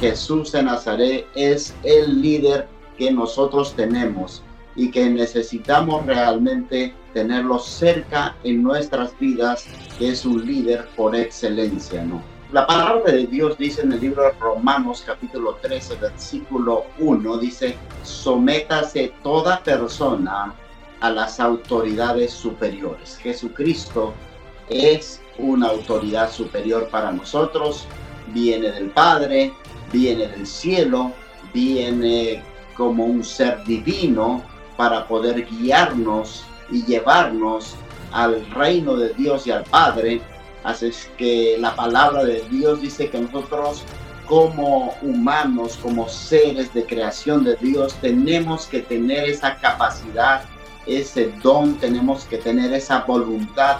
Jesús de Nazaret es el líder que nosotros tenemos y que necesitamos realmente tenerlo cerca en nuestras vidas, que es un líder por excelencia, ¿no? La palabra de Dios dice en el libro de Romanos capítulo 13, versículo 1, dice, sométase toda persona a las autoridades superiores. Jesucristo es una autoridad superior para nosotros, viene del Padre, viene del cielo, viene como un ser divino para poder guiarnos y llevarnos al reino de Dios y al Padre. Así es que la palabra de Dios dice que nosotros como humanos, como seres de creación de Dios, tenemos que tener esa capacidad, ese don, tenemos que tener esa voluntad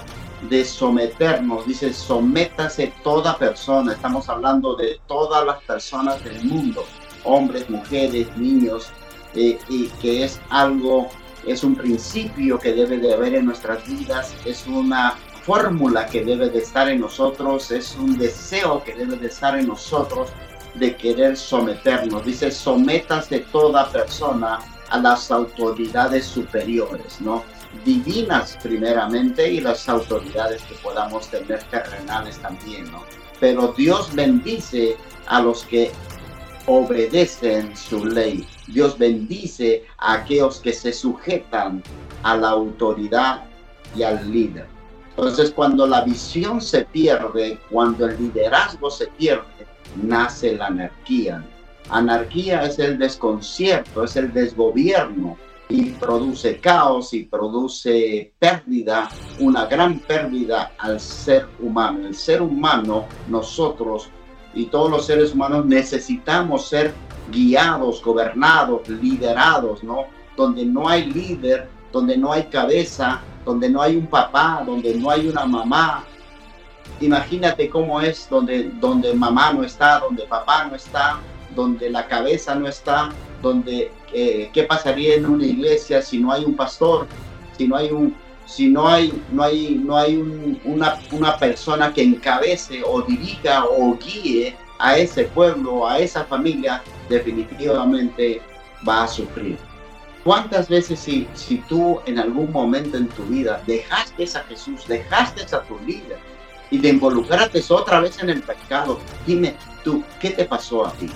de someternos. Dice, sométase toda persona. Estamos hablando de todas las personas del mundo, hombres, mujeres, niños, eh, y que es algo, es un principio que debe de haber en nuestras vidas, es una fórmula que debe de estar en nosotros, es un deseo que debe de estar en nosotros de querer someternos. Dice, sométase toda persona a las autoridades superiores, ¿no? Divinas primeramente y las autoridades que podamos tener terrenales también, ¿no? Pero Dios bendice a los que obedecen su ley. Dios bendice a aquellos que se sujetan a la autoridad y al líder. Entonces, cuando la visión se pierde, cuando el liderazgo se pierde, nace la anarquía. Anarquía es el desconcierto, es el desgobierno y produce caos y produce pérdida, una gran pérdida al ser humano. El ser humano, nosotros y todos los seres humanos necesitamos ser guiados, gobernados, liderados, ¿no? Donde no hay líder, donde no hay cabeza, donde no hay un papá, donde no hay una mamá. Imagínate cómo es donde, donde mamá no está, donde papá no está, donde la cabeza no está, donde eh, qué pasaría en una iglesia si no hay un pastor, si no hay un, si no hay, no hay, no hay una, una persona que encabece o dirija o guíe a ese pueblo, a esa familia, definitivamente va a sufrir. ¿Cuántas veces si, si tú en algún momento en tu vida dejaste a Jesús, dejaste a tu líder y te involucraste otra vez en el pecado, dime tú, ¿qué te pasó a ti?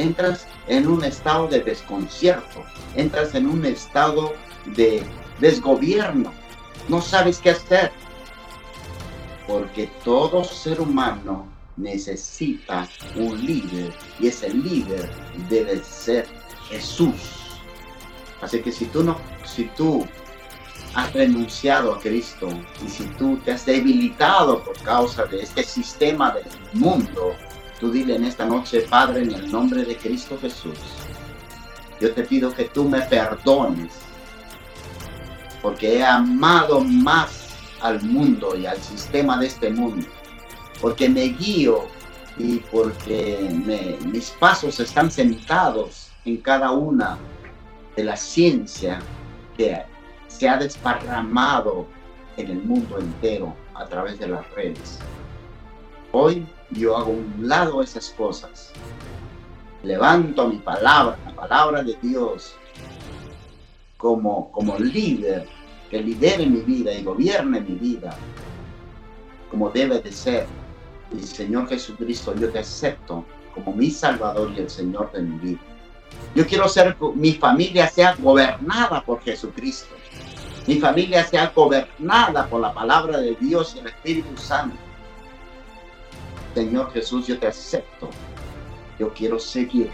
Entras en un estado de desconcierto, entras en un estado de desgobierno, no sabes qué hacer. Porque todo ser humano necesita un líder y ese líder debe ser Jesús. Así que si tú no, si tú has renunciado a Cristo y si tú te has debilitado por causa de este sistema del mundo, tú dile en esta noche, Padre, en el nombre de Cristo Jesús, yo te pido que tú me perdones porque he amado más al mundo y al sistema de este mundo, porque me guío y porque mis pasos están sentados en cada una de la ciencia que se ha desparramado en el mundo entero a través de las redes. Hoy yo hago un lado esas cosas. Levanto mi palabra, la palabra de Dios, como, como líder, que lidere mi vida y gobierne mi vida como debe de ser. Y Señor Jesucristo, yo te acepto como mi Salvador y el Señor de mi vida. Yo quiero ser, mi familia sea gobernada por Jesucristo. Mi familia sea gobernada por la palabra de Dios y el Espíritu Santo. Señor Jesús, yo te acepto. Yo quiero seguir